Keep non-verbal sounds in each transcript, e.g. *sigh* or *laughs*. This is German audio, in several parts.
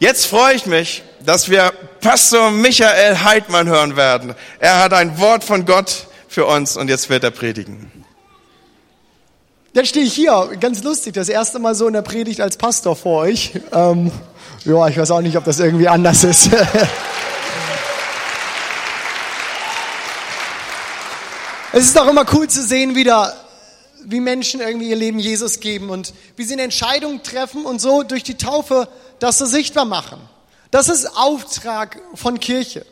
Jetzt freue ich mich, dass wir Pastor Michael Heidmann hören werden. Er hat ein Wort von Gott für uns und jetzt wird er predigen. Jetzt stehe ich hier, ganz lustig, das erste Mal so in der Predigt als Pastor vor euch. Ähm, ja, ich weiß auch nicht, ob das irgendwie anders ist. *laughs* es ist doch immer cool zu sehen, wieder, wie Menschen irgendwie ihr Leben Jesus geben und wie sie eine Entscheidung treffen und so durch die Taufe das so sichtbar machen. Das ist Auftrag von Kirche.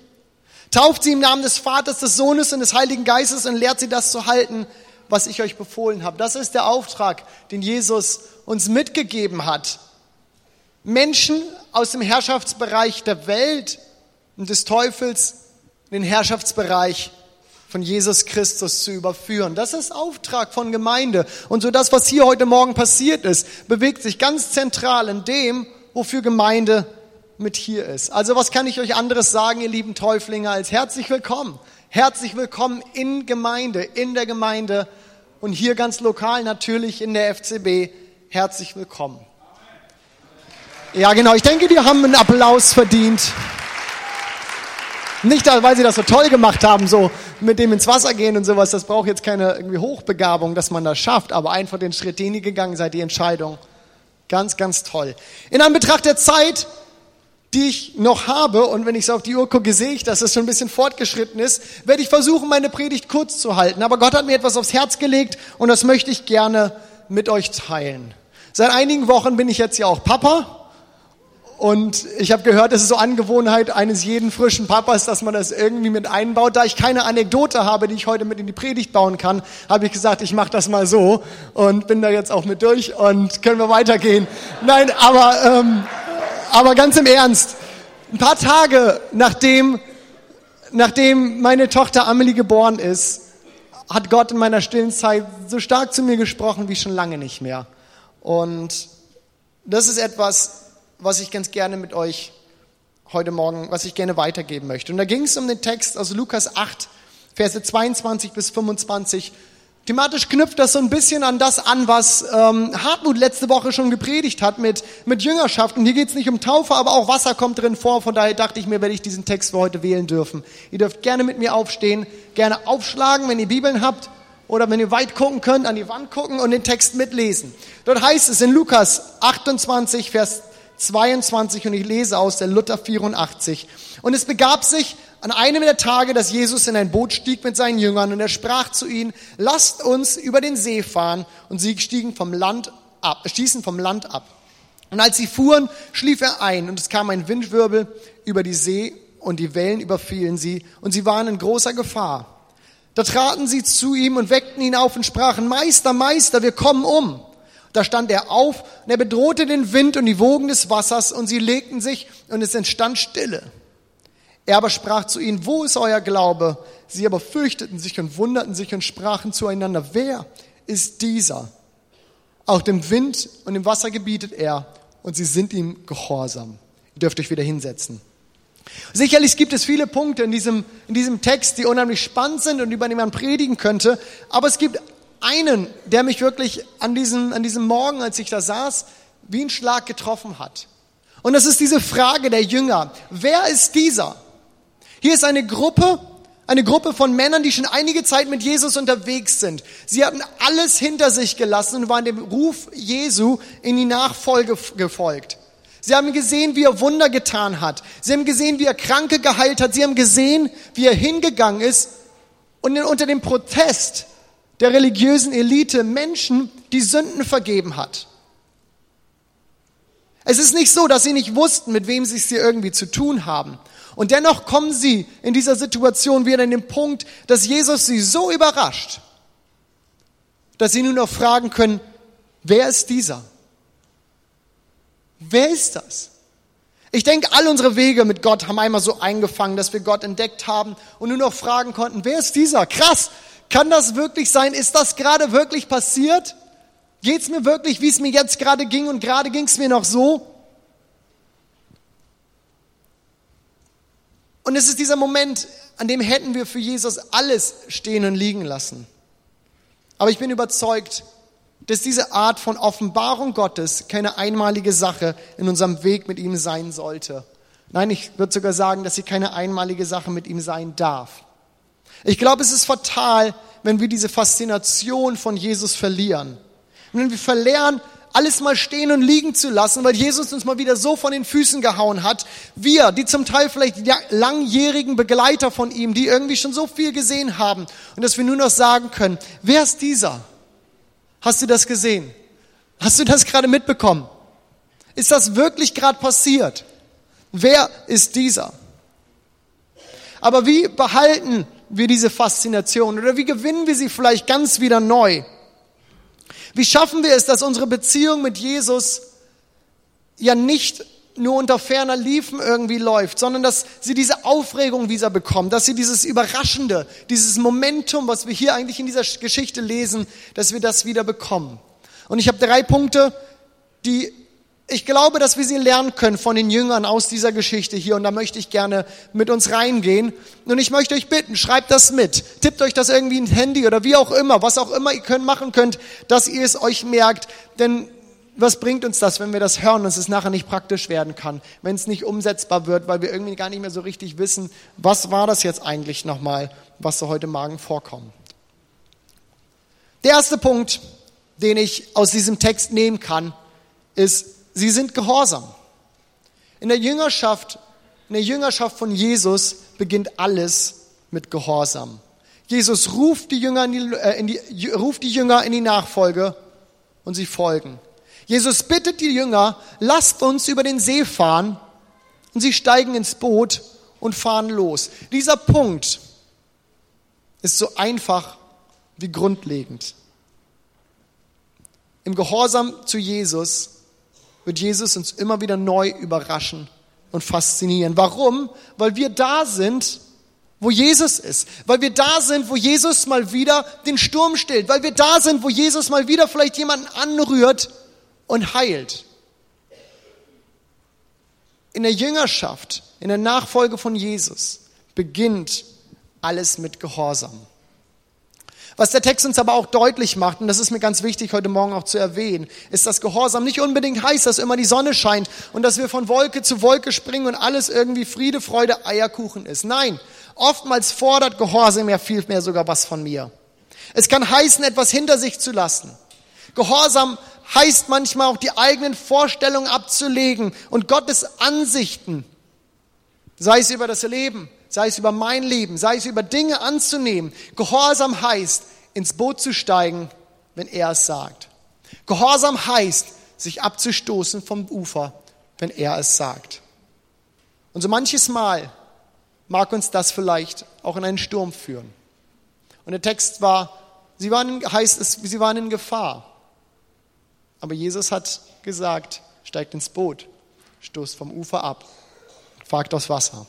Tauft sie im Namen des Vaters, des Sohnes und des Heiligen Geistes und lehrt sie das zu halten, was ich euch befohlen habe. Das ist der Auftrag, den Jesus uns mitgegeben hat. Menschen aus dem Herrschaftsbereich der Welt und des Teufels in den Herrschaftsbereich von Jesus Christus zu überführen. Das ist Auftrag von Gemeinde. Und so das, was hier heute Morgen passiert ist, bewegt sich ganz zentral in dem, wofür Gemeinde mit hier ist. Also was kann ich euch anderes sagen, ihr lieben Täuflinge, als herzlich willkommen. Herzlich willkommen in Gemeinde, in der Gemeinde und hier ganz lokal natürlich in der FCB. Herzlich willkommen. Ja, genau. Ich denke, die haben einen Applaus verdient. Nicht, weil sie das so toll gemacht haben, so mit dem ins Wasser gehen und sowas. Das braucht jetzt keine irgendwie Hochbegabung, dass man das schafft. Aber einfach den Schritt, den ihr gegangen seid, die Entscheidung. Ganz, ganz toll. In Anbetracht der Zeit, die ich noch habe, und wenn ich so auf die Uhr gucke, sehe ich, dass es schon ein bisschen fortgeschritten ist, werde ich versuchen, meine Predigt kurz zu halten. Aber Gott hat mir etwas aufs Herz gelegt und das möchte ich gerne mit euch teilen. Seit einigen Wochen bin ich jetzt ja auch Papa und ich habe gehört, es ist so Angewohnheit eines jeden frischen Papas, dass man das irgendwie mit einbaut. Da ich keine Anekdote habe, die ich heute mit in die Predigt bauen kann, habe ich gesagt, ich mache das mal so und bin da jetzt auch mit durch und können wir weitergehen. Nein, aber, ähm, aber ganz im Ernst. Ein paar Tage nachdem, nachdem meine Tochter Amelie geboren ist, hat Gott in meiner stillen Zeit so stark zu mir gesprochen wie schon lange nicht mehr. Und das ist etwas, was ich ganz gerne mit euch heute Morgen, was ich gerne weitergeben möchte. Und da ging es um den Text aus Lukas 8, Verse 22 bis 25. Thematisch knüpft das so ein bisschen an das an, was ähm, Hartmut letzte Woche schon gepredigt hat mit, mit Jüngerschaft. Und hier geht es nicht um Taufe, aber auch Wasser kommt drin vor. Von daher dachte ich mir, werde ich diesen Text für heute wählen dürfen. Ihr dürft gerne mit mir aufstehen, gerne aufschlagen, wenn ihr Bibeln habt. Oder wenn ihr weit gucken könnt, an die Wand gucken und den Text mitlesen. Dort heißt es in Lukas 28, Vers 22 und ich lese aus der Luther 84. Und es begab sich an einem der Tage, dass Jesus in ein Boot stieg mit seinen Jüngern und er sprach zu ihnen, lasst uns über den See fahren. Und sie stiegen vom Land ab, stießen vom Land ab. Und als sie fuhren, schlief er ein und es kam ein Windwirbel über die See und die Wellen überfielen sie und sie waren in großer Gefahr. Da traten sie zu ihm und weckten ihn auf und sprachen, Meister, Meister, wir kommen um. Da stand er auf und er bedrohte den Wind und die Wogen des Wassers und sie legten sich und es entstand Stille. Er aber sprach zu ihnen, wo ist euer Glaube? Sie aber fürchteten sich und wunderten sich und sprachen zueinander, wer ist dieser? Auch dem Wind und dem Wasser gebietet er und sie sind ihm gehorsam. Ihr dürft euch wieder hinsetzen. Sicherlich gibt es viele Punkte in diesem, in diesem Text, die unheimlich spannend sind und über die man predigen könnte, aber es gibt einen, der mich wirklich an diesem, an diesem Morgen, als ich da saß, wie ein Schlag getroffen hat. Und das ist diese Frage der Jünger. Wer ist dieser? Hier ist eine Gruppe, eine Gruppe von Männern, die schon einige Zeit mit Jesus unterwegs sind. Sie hatten alles hinter sich gelassen und waren dem Ruf Jesu in die Nachfolge gefolgt. Sie haben gesehen, wie er Wunder getan hat. Sie haben gesehen, wie er Kranke geheilt hat. Sie haben gesehen, wie er hingegangen ist und unter dem Protest der religiösen Elite Menschen die Sünden vergeben hat. Es ist nicht so, dass sie nicht wussten, mit wem sie es hier irgendwie zu tun haben. Und dennoch kommen sie in dieser Situation wieder an den Punkt, dass Jesus sie so überrascht, dass sie nur noch fragen können, wer ist dieser? Wer ist das? Ich denke, all unsere Wege mit Gott haben einmal so eingefangen, dass wir Gott entdeckt haben und nur noch fragen konnten, wer ist dieser? Krass, kann das wirklich sein? Ist das gerade wirklich passiert? Geht es mir wirklich, wie es mir jetzt gerade ging und gerade ging es mir noch so? Und es ist dieser Moment, an dem hätten wir für Jesus alles stehen und liegen lassen. Aber ich bin überzeugt, dass diese Art von Offenbarung Gottes keine einmalige Sache in unserem Weg mit ihm sein sollte. Nein, ich würde sogar sagen, dass sie keine einmalige Sache mit ihm sein darf. Ich glaube, es ist fatal, wenn wir diese Faszination von Jesus verlieren. wenn wir verlernen, alles mal stehen und liegen zu lassen, weil Jesus uns mal wieder so von den Füßen gehauen hat. Wir, die zum Teil vielleicht langjährigen Begleiter von ihm, die irgendwie schon so viel gesehen haben und dass wir nur noch sagen können, wer ist dieser? Hast du das gesehen? Hast du das gerade mitbekommen? Ist das wirklich gerade passiert? Wer ist dieser? Aber wie behalten wir diese Faszination oder wie gewinnen wir sie vielleicht ganz wieder neu? Wie schaffen wir es, dass unsere Beziehung mit Jesus ja nicht nur unter ferner Liefen irgendwie läuft, sondern dass sie diese Aufregung wieder bekommen, dass sie dieses Überraschende, dieses Momentum, was wir hier eigentlich in dieser Geschichte lesen, dass wir das wieder bekommen. Und ich habe drei Punkte, die ich glaube, dass wir sie lernen können von den Jüngern aus dieser Geschichte hier und da möchte ich gerne mit uns reingehen. Und ich möchte euch bitten, schreibt das mit, tippt euch das irgendwie ins Handy oder wie auch immer, was auch immer ihr könnt, machen könnt, dass ihr es euch merkt, denn was bringt uns das, wenn wir das hören und es nachher nicht praktisch werden kann, wenn es nicht umsetzbar wird, weil wir irgendwie gar nicht mehr so richtig wissen, was war das jetzt eigentlich nochmal, was so heute Morgen vorkommt. Der erste Punkt, den ich aus diesem Text nehmen kann, ist, sie sind gehorsam. In der Jüngerschaft, in der Jüngerschaft von Jesus beginnt alles mit Gehorsam. Jesus ruft die Jünger in die, äh, in die, ruft die Jünger in die Nachfolge und sie folgen. Jesus bittet die Jünger, lasst uns über den See fahren und sie steigen ins Boot und fahren los. Dieser Punkt ist so einfach wie grundlegend. Im Gehorsam zu Jesus wird Jesus uns immer wieder neu überraschen und faszinieren. Warum? Weil wir da sind, wo Jesus ist. Weil wir da sind, wo Jesus mal wieder den Sturm stillt. Weil wir da sind, wo Jesus mal wieder vielleicht jemanden anrührt und heilt. In der Jüngerschaft, in der Nachfolge von Jesus beginnt alles mit Gehorsam. Was der Text uns aber auch deutlich macht, und das ist mir ganz wichtig heute Morgen auch zu erwähnen, ist, dass Gehorsam nicht unbedingt heißt, dass immer die Sonne scheint und dass wir von Wolke zu Wolke springen und alles irgendwie Friede, Freude, Eierkuchen ist. Nein, oftmals fordert Gehorsam ja viel mehr sogar was von mir. Es kann heißen, etwas hinter sich zu lassen. Gehorsam heißt manchmal auch die eigenen Vorstellungen abzulegen und Gottes Ansichten, sei es über das Leben, sei es über mein Leben, sei es über Dinge anzunehmen. Gehorsam heißt, ins Boot zu steigen, wenn er es sagt. Gehorsam heißt, sich abzustoßen vom Ufer, wenn er es sagt. Und so manches Mal mag uns das vielleicht auch in einen Sturm führen. Und der Text war, sie waren, heißt es, sie waren in Gefahr. Aber Jesus hat gesagt, steigt ins Boot, stoßt vom Ufer ab, fragt aus Wasser.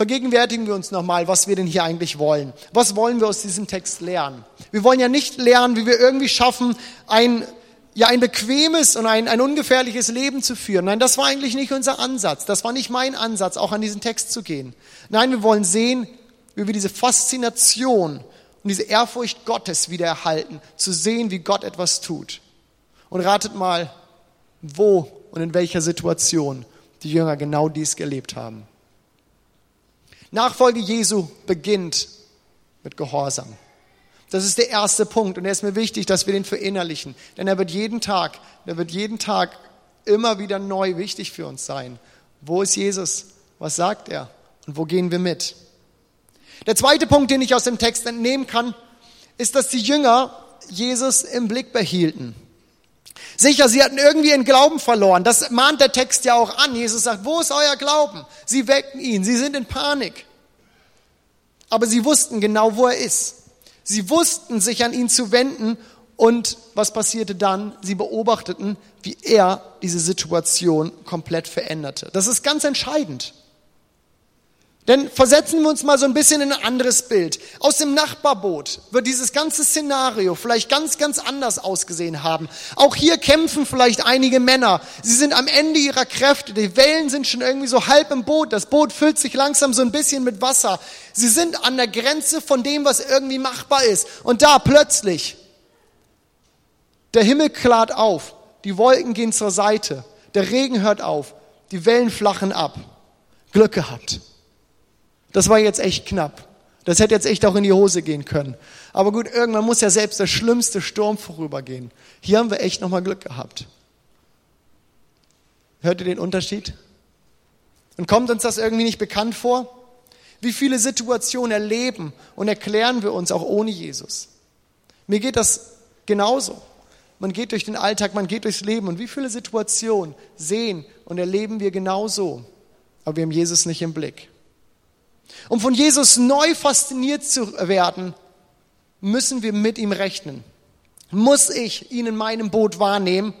Vergegenwärtigen wir uns nochmal, was wir denn hier eigentlich wollen. Was wollen wir aus diesem Text lernen? Wir wollen ja nicht lernen, wie wir irgendwie schaffen, ein, ja, ein bequemes und ein, ein ungefährliches Leben zu führen. Nein, das war eigentlich nicht unser Ansatz. Das war nicht mein Ansatz, auch an diesen Text zu gehen. Nein, wir wollen sehen, wie wir diese Faszination und diese Ehrfurcht Gottes wieder erhalten, zu sehen, wie Gott etwas tut. Und ratet mal, wo und in welcher Situation die Jünger genau dies gelebt haben. Nachfolge Jesu beginnt mit Gehorsam. Das ist der erste Punkt und er ist mir wichtig, dass wir den verinnerlichen, denn er wird jeden Tag, er wird jeden Tag immer wieder neu wichtig für uns sein. Wo ist Jesus? Was sagt er? Und wo gehen wir mit? Der zweite Punkt, den ich aus dem Text entnehmen kann, ist, dass die Jünger Jesus im Blick behielten. Sicher, sie hatten irgendwie ihren Glauben verloren. Das mahnt der Text ja auch an. Jesus sagt, wo ist euer Glauben? Sie wecken ihn. Sie sind in Panik. Aber sie wussten genau, wo er ist. Sie wussten, sich an ihn zu wenden. Und was passierte dann? Sie beobachteten, wie er diese Situation komplett veränderte. Das ist ganz entscheidend. Denn versetzen wir uns mal so ein bisschen in ein anderes Bild. Aus dem Nachbarboot wird dieses ganze Szenario vielleicht ganz, ganz anders ausgesehen haben. Auch hier kämpfen vielleicht einige Männer. Sie sind am Ende ihrer Kräfte. Die Wellen sind schon irgendwie so halb im Boot. Das Boot füllt sich langsam so ein bisschen mit Wasser. Sie sind an der Grenze von dem, was irgendwie machbar ist. Und da plötzlich Der Himmel klart auf, die Wolken gehen zur Seite, der Regen hört auf, die Wellen flachen ab. Glück gehabt. Das war jetzt echt knapp. Das hätte jetzt echt auch in die Hose gehen können. Aber gut, irgendwann muss ja selbst der schlimmste Sturm vorübergehen. Hier haben wir echt nochmal Glück gehabt. Hört ihr den Unterschied? Und kommt uns das irgendwie nicht bekannt vor? Wie viele Situationen erleben und erklären wir uns auch ohne Jesus? Mir geht das genauso. Man geht durch den Alltag, man geht durchs Leben und wie viele Situationen sehen und erleben wir genauso, aber wir haben Jesus nicht im Blick. Um von Jesus neu fasziniert zu werden, müssen wir mit ihm rechnen. Muss ich ihn in meinem Boot wahrnehmen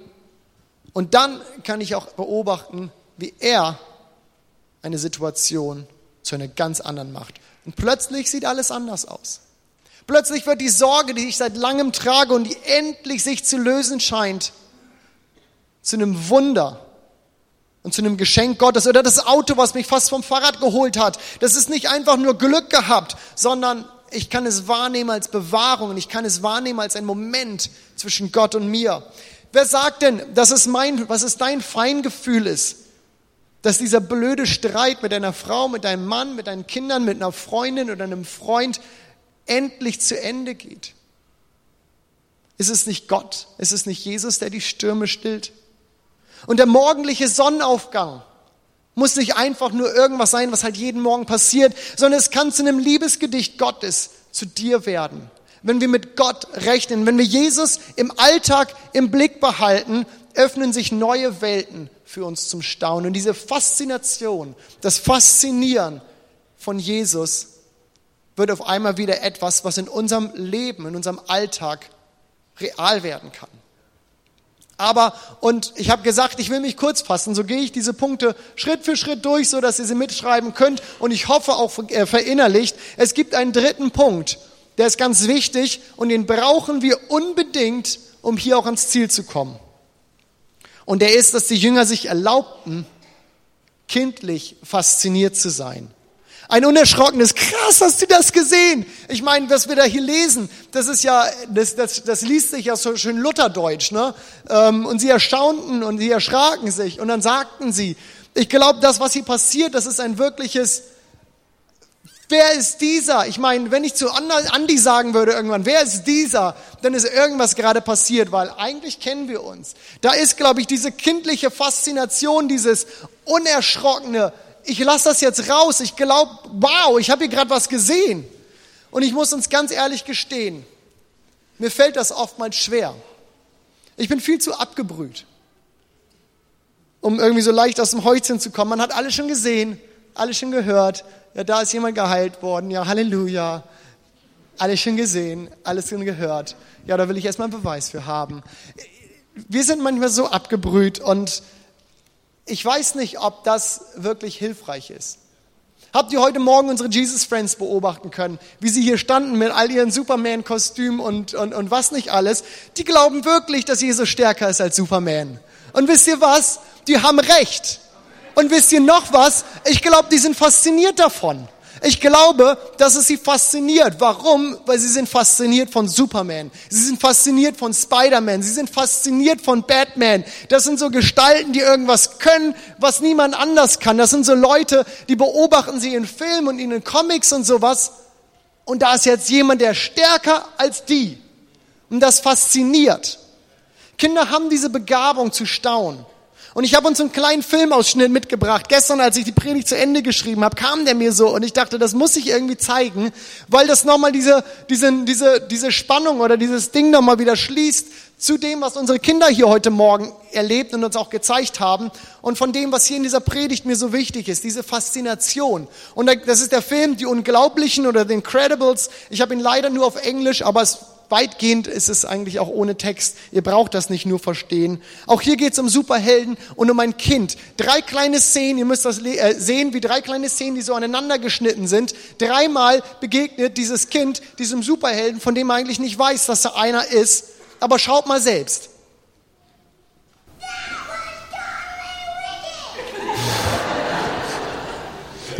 und dann kann ich auch beobachten, wie er eine Situation zu einer ganz anderen macht. Und plötzlich sieht alles anders aus. Plötzlich wird die Sorge, die ich seit langem trage und die endlich sich zu lösen scheint, zu einem Wunder und zu einem Geschenk Gottes. Oder das Auto, was mich fast vom Fahrrad geholt hat. Das ist nicht einfach nur Glück gehabt, sondern ich kann es wahrnehmen als Bewahrung und ich kann es wahrnehmen als ein Moment zwischen Gott und mir. Wer sagt denn, dass es mein, was es dein Feingefühl ist? Dass dieser blöde Streit mit deiner Frau, mit deinem Mann, mit deinen Kindern, mit einer Freundin oder einem Freund endlich zu Ende geht? Ist es nicht Gott? Ist es nicht Jesus, der die Stürme stillt? Und der morgendliche Sonnenaufgang muss nicht einfach nur irgendwas sein, was halt jeden Morgen passiert, sondern es kann zu einem Liebesgedicht Gottes zu dir werden. Wenn wir mit Gott rechnen, wenn wir Jesus im Alltag im Blick behalten, öffnen sich neue Welten für uns zum Staunen. Und diese Faszination, das Faszinieren von Jesus wird auf einmal wieder etwas, was in unserem Leben, in unserem Alltag real werden kann. Aber, und ich habe gesagt, ich will mich kurz fassen, so gehe ich diese Punkte Schritt für Schritt durch, so dass ihr sie mitschreiben könnt und ich hoffe auch äh, verinnerlicht. Es gibt einen dritten Punkt, der ist ganz wichtig und den brauchen wir unbedingt, um hier auch ans Ziel zu kommen. Und der ist, dass die Jünger sich erlaubten, kindlich fasziniert zu sein. Ein unerschrockenes, krass, hast du das gesehen? Ich meine, was wir da hier lesen, das ist ja, das, das, das liest sich ja so schön Lutherdeutsch, ne? Ähm, und sie erstaunten und sie erschraken sich und dann sagten sie, ich glaube, das, was hier passiert, das ist ein wirkliches, wer ist dieser? Ich meine, wenn ich zu Andi sagen würde irgendwann, wer ist dieser? Dann ist irgendwas gerade passiert, weil eigentlich kennen wir uns. Da ist, glaube ich, diese kindliche Faszination, dieses unerschrockene, ich lasse das jetzt raus. Ich glaube, wow, ich habe hier gerade was gesehen. Und ich muss uns ganz ehrlich gestehen, mir fällt das oftmals schwer. Ich bin viel zu abgebrüht, um irgendwie so leicht aus dem Häuschen zu kommen. Man hat alles schon gesehen, alles schon gehört. Ja, da ist jemand geheilt worden. Ja, Halleluja. Alles schon gesehen, alles schon gehört. Ja, da will ich erstmal einen Beweis für haben. Wir sind manchmal so abgebrüht und ich weiß nicht, ob das wirklich hilfreich ist. Habt ihr heute Morgen unsere Jesus Friends beobachten können, wie sie hier standen mit all ihren Superman-Kostümen und, und, und was nicht alles? Die glauben wirklich, dass Jesus stärker ist als Superman. Und wisst ihr was? Die haben recht. Und wisst ihr noch was? Ich glaube, die sind fasziniert davon. Ich glaube, dass es sie fasziniert. Warum? Weil sie sind fasziniert von Superman. Sie sind fasziniert von Spider-Man. Sie sind fasziniert von Batman. Das sind so Gestalten, die irgendwas können, was niemand anders kann. Das sind so Leute, die beobachten sie in Filmen und in den Comics und sowas. Und da ist jetzt jemand, der stärker als die. Und das fasziniert. Kinder haben diese Begabung zu staunen. Und ich habe uns einen kleinen Filmausschnitt mitgebracht. Gestern, als ich die Predigt zu Ende geschrieben habe, kam der mir so und ich dachte, das muss ich irgendwie zeigen, weil das nochmal diese, diese, diese, diese Spannung oder dieses Ding nochmal wieder schließt zu dem, was unsere Kinder hier heute Morgen erlebt und uns auch gezeigt haben und von dem, was hier in dieser Predigt mir so wichtig ist, diese Faszination. Und das ist der Film Die Unglaublichen oder The Incredibles. Ich habe ihn leider nur auf Englisch, aber es weitgehend ist es eigentlich auch ohne Text. Ihr braucht das nicht nur verstehen. Auch hier geht es um Superhelden und um ein Kind. Drei kleine Szenen, ihr müsst das äh, sehen, wie drei kleine Szenen, die so aneinander geschnitten sind. Dreimal begegnet dieses Kind diesem Superhelden, von dem man eigentlich nicht weiß, dass er einer ist. Aber schaut mal selbst.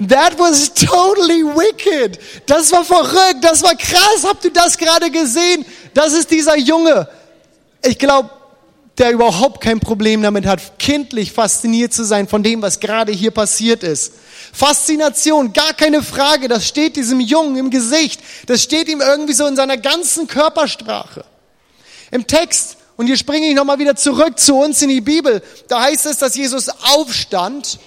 That was totally wicked. Das war verrückt, das war krass. Habt ihr das gerade gesehen? Das ist dieser Junge. ich glaube, der überhaupt kein Problem damit hat, kindlich fasziniert zu sein von dem, was gerade hier passiert ist. Faszination, gar keine Frage, das steht diesem Jungen im Gesicht, das steht ihm irgendwie so in seiner ganzen Körpersprache. Im Text, und hier springe ich nochmal wieder zurück zu uns in die Bibel, da heißt es, dass Jesus aufstand,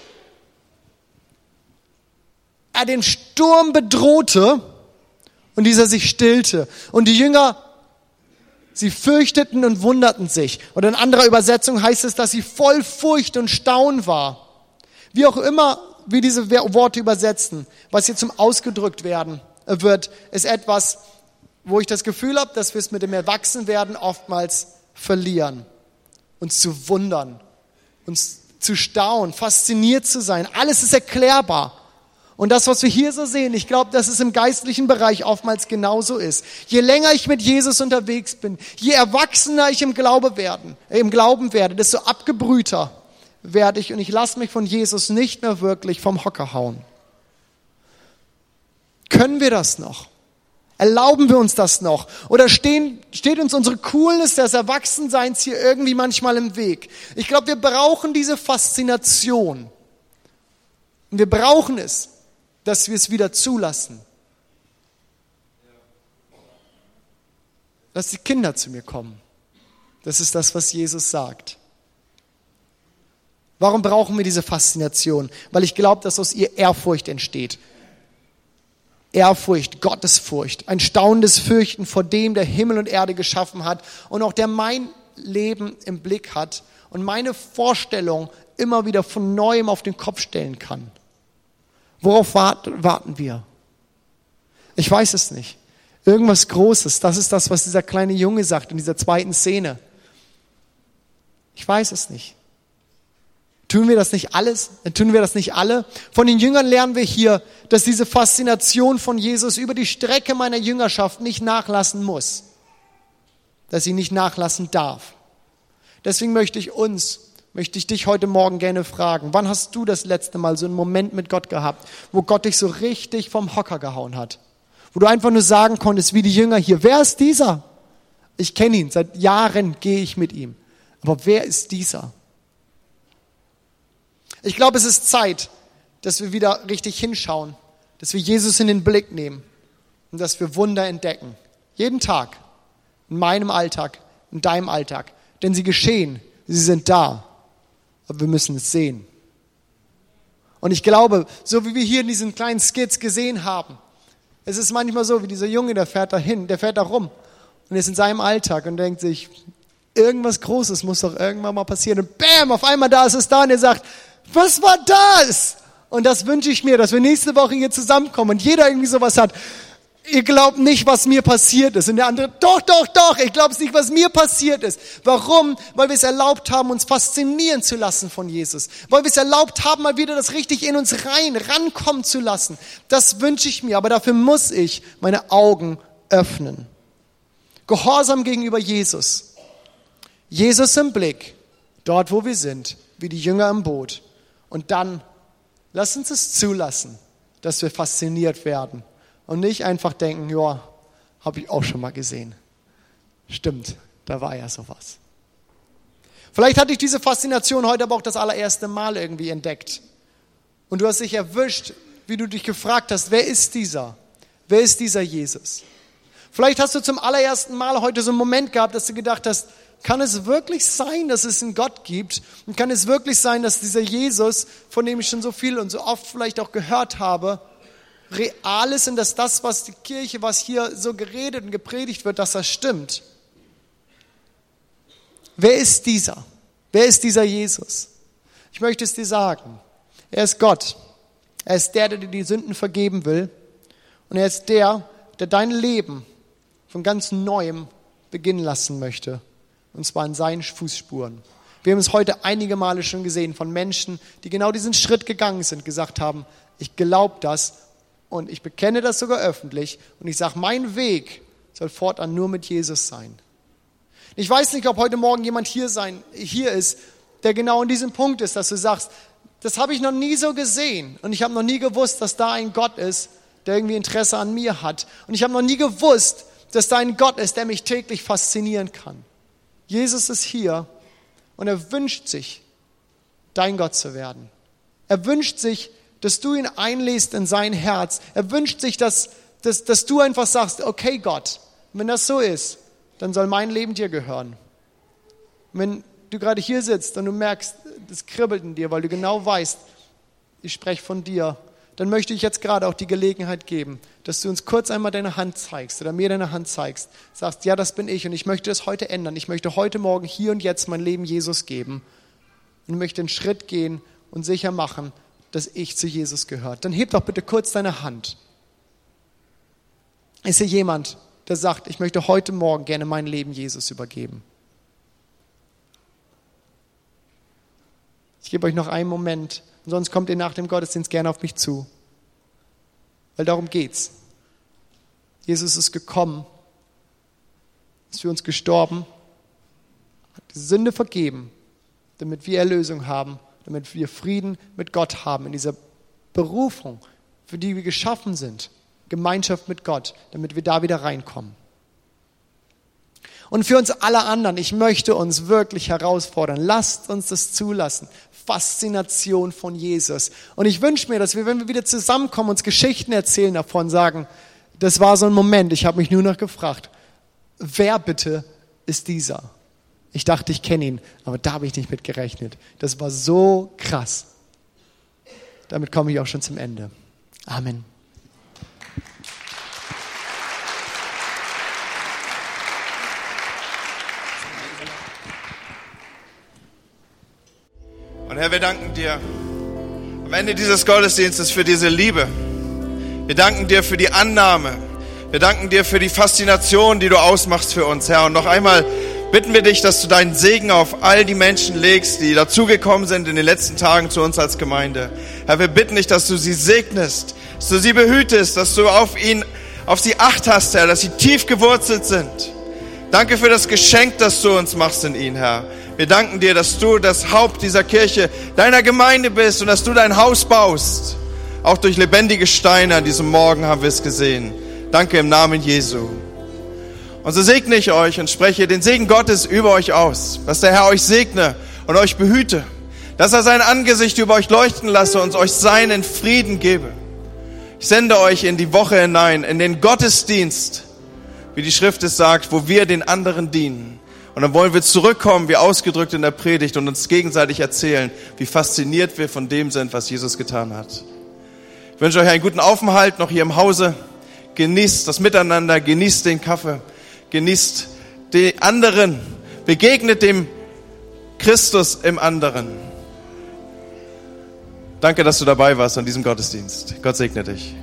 er den Sturm bedrohte und dieser sich stillte. Und die Jünger Sie fürchteten und wunderten sich. Oder in anderer Übersetzung heißt es, dass sie voll Furcht und Staunen war. Wie auch immer wir diese Worte übersetzen, was hier zum Ausgedrückt werden wird, ist etwas, wo ich das Gefühl habe, dass wir es mit dem Erwachsenwerden oftmals verlieren. Uns zu wundern, uns zu staunen, fasziniert zu sein. Alles ist erklärbar. Und das, was wir hier so sehen, ich glaube, dass es im geistlichen Bereich oftmals genauso ist. Je länger ich mit Jesus unterwegs bin, je erwachsener ich im, Glaube werden, äh, im Glauben werde, desto abgebrühter werde ich und ich lasse mich von Jesus nicht mehr wirklich vom Hocker hauen. Können wir das noch? Erlauben wir uns das noch? Oder stehen, steht uns unsere Coolness des Erwachsenseins hier irgendwie manchmal im Weg? Ich glaube, wir brauchen diese Faszination. Und wir brauchen es dass wir es wieder zulassen. Lass die Kinder zu mir kommen. Das ist das, was Jesus sagt. Warum brauchen wir diese Faszination? Weil ich glaube, dass aus ihr Ehrfurcht entsteht. Ehrfurcht, Gottesfurcht, ein staunendes Fürchten vor dem, der Himmel und Erde geschaffen hat und auch der mein Leben im Blick hat und meine Vorstellung immer wieder von neuem auf den Kopf stellen kann. Worauf warten wir? Ich weiß es nicht. Irgendwas Großes. Das ist das, was dieser kleine Junge sagt in dieser zweiten Szene. Ich weiß es nicht. Tun wir das nicht alles? Tun wir das nicht alle? Von den Jüngern lernen wir hier, dass diese Faszination von Jesus über die Strecke meiner Jüngerschaft nicht nachlassen muss. Dass sie nicht nachlassen darf. Deswegen möchte ich uns möchte ich dich heute Morgen gerne fragen, wann hast du das letzte Mal so einen Moment mit Gott gehabt, wo Gott dich so richtig vom Hocker gehauen hat? Wo du einfach nur sagen konntest, wie die Jünger hier, wer ist dieser? Ich kenne ihn, seit Jahren gehe ich mit ihm. Aber wer ist dieser? Ich glaube, es ist Zeit, dass wir wieder richtig hinschauen, dass wir Jesus in den Blick nehmen und dass wir Wunder entdecken. Jeden Tag, in meinem Alltag, in deinem Alltag. Denn sie geschehen, sie sind da aber wir müssen es sehen. Und ich glaube, so wie wir hier in diesen kleinen Skits gesehen haben, es ist manchmal so, wie dieser Junge, der fährt da hin, der fährt da rum und ist in seinem Alltag und denkt sich, irgendwas Großes muss doch irgendwann mal passieren. Und bam, auf einmal da ist es da und er sagt, was war das? Und das wünsche ich mir, dass wir nächste Woche hier zusammenkommen und jeder irgendwie sowas hat ihr glaubt nicht, was mir passiert ist. Und der andere, doch, doch, doch, ich glaube nicht, was mir passiert ist. Warum? Weil wir es erlaubt haben, uns faszinieren zu lassen von Jesus. Weil wir es erlaubt haben, mal wieder das richtig in uns rein, rankommen zu lassen. Das wünsche ich mir, aber dafür muss ich meine Augen öffnen. Gehorsam gegenüber Jesus. Jesus im Blick, dort wo wir sind, wie die Jünger im Boot. Und dann lass uns es zulassen, dass wir fasziniert werden und nicht einfach denken, ja, habe ich auch schon mal gesehen. Stimmt, da war ja sowas. Vielleicht hatte ich diese Faszination heute aber auch das allererste Mal irgendwie entdeckt. Und du hast dich erwischt, wie du dich gefragt hast, wer ist dieser? Wer ist dieser Jesus? Vielleicht hast du zum allerersten Mal heute so einen Moment gehabt, dass du gedacht hast, kann es wirklich sein, dass es einen Gott gibt? Und kann es wirklich sein, dass dieser Jesus, von dem ich schon so viel und so oft vielleicht auch gehört habe, real ist und dass das, was die Kirche, was hier so geredet und gepredigt wird, dass das stimmt. Wer ist dieser? Wer ist dieser Jesus? Ich möchte es dir sagen. Er ist Gott. Er ist der, der dir die Sünden vergeben will. Und er ist der, der dein Leben von ganz neuem beginnen lassen möchte. Und zwar in seinen Fußspuren. Wir haben es heute einige Male schon gesehen von Menschen, die genau diesen Schritt gegangen sind, gesagt haben, ich glaube das und ich bekenne das sogar öffentlich und ich sage, mein Weg soll fortan nur mit Jesus sein. Ich weiß nicht, ob heute Morgen jemand hier, sein, hier ist, der genau in diesem Punkt ist, dass du sagst, das habe ich noch nie so gesehen und ich habe noch nie gewusst, dass da ein Gott ist, der irgendwie Interesse an mir hat. Und ich habe noch nie gewusst, dass da ein Gott ist, der mich täglich faszinieren kann. Jesus ist hier und er wünscht sich, dein Gott zu werden. Er wünscht sich, dass du ihn einlässt in sein Herz. Er wünscht sich, dass, dass, dass du einfach sagst, okay Gott, wenn das so ist, dann soll mein Leben dir gehören. Wenn du gerade hier sitzt und du merkst, das kribbelt in dir, weil du genau weißt, ich spreche von dir, dann möchte ich jetzt gerade auch die Gelegenheit geben, dass du uns kurz einmal deine Hand zeigst oder mir deine Hand zeigst, sagst, ja, das bin ich und ich möchte das heute ändern. Ich möchte heute Morgen hier und jetzt mein Leben Jesus geben und möchte einen Schritt gehen und sicher machen, dass ich zu Jesus gehört. Dann heb doch bitte kurz deine Hand. Ist hier jemand, der sagt, ich möchte heute Morgen gerne mein Leben Jesus übergeben? Ich gebe euch noch einen Moment sonst kommt ihr nach dem Gottesdienst gerne auf mich zu. Weil darum geht's. Jesus ist gekommen, ist für uns gestorben, hat die Sünde vergeben, damit wir Erlösung haben, damit wir Frieden mit Gott haben in dieser Berufung, für die wir geschaffen sind, Gemeinschaft mit Gott, damit wir da wieder reinkommen. Und für uns alle anderen, ich möchte uns wirklich herausfordern, lasst uns das zulassen. Faszination von Jesus. Und ich wünsche mir, dass wir, wenn wir wieder zusammenkommen, uns Geschichten erzählen davon, sagen, das war so ein Moment, ich habe mich nur noch gefragt, wer bitte ist dieser? Ich dachte, ich kenne ihn, aber da habe ich nicht mit gerechnet. Das war so krass. Damit komme ich auch schon zum Ende. Amen. Und Herr, wir danken dir am Ende dieses Gottesdienstes für diese Liebe. Wir danken dir für die Annahme. Wir danken dir für die Faszination, die du ausmachst für uns, Herr. Und noch einmal bitten wir dich, dass du deinen Segen auf all die Menschen legst, die dazugekommen sind in den letzten Tagen zu uns als Gemeinde. Herr, wir bitten dich, dass du sie segnest, dass du sie behütest, dass du auf ihn, auf sie Acht hast, Herr, dass sie tief gewurzelt sind. Danke für das Geschenk, das du uns machst in ihnen, Herr. Wir danken dir, dass du das Haupt dieser Kirche, deiner Gemeinde bist und dass du dein Haus baust. Auch durch lebendige Steine an diesem Morgen haben wir es gesehen. Danke im Namen Jesu. Und so segne ich euch und spreche den Segen Gottes über euch aus, dass der Herr euch segne und euch behüte, dass er sein Angesicht über euch leuchten lasse und euch seinen Frieden gebe. Ich sende euch in die Woche hinein, in den Gottesdienst, wie die Schrift es sagt, wo wir den anderen dienen. Und dann wollen wir zurückkommen, wie ausgedrückt in der Predigt, und uns gegenseitig erzählen, wie fasziniert wir von dem sind, was Jesus getan hat. Ich wünsche euch einen guten Aufenthalt noch hier im Hause. Genießt das Miteinander, genießt den Kaffee, genießt die anderen, begegnet dem Christus im anderen. Danke, dass du dabei warst an diesem Gottesdienst. Gott segne dich.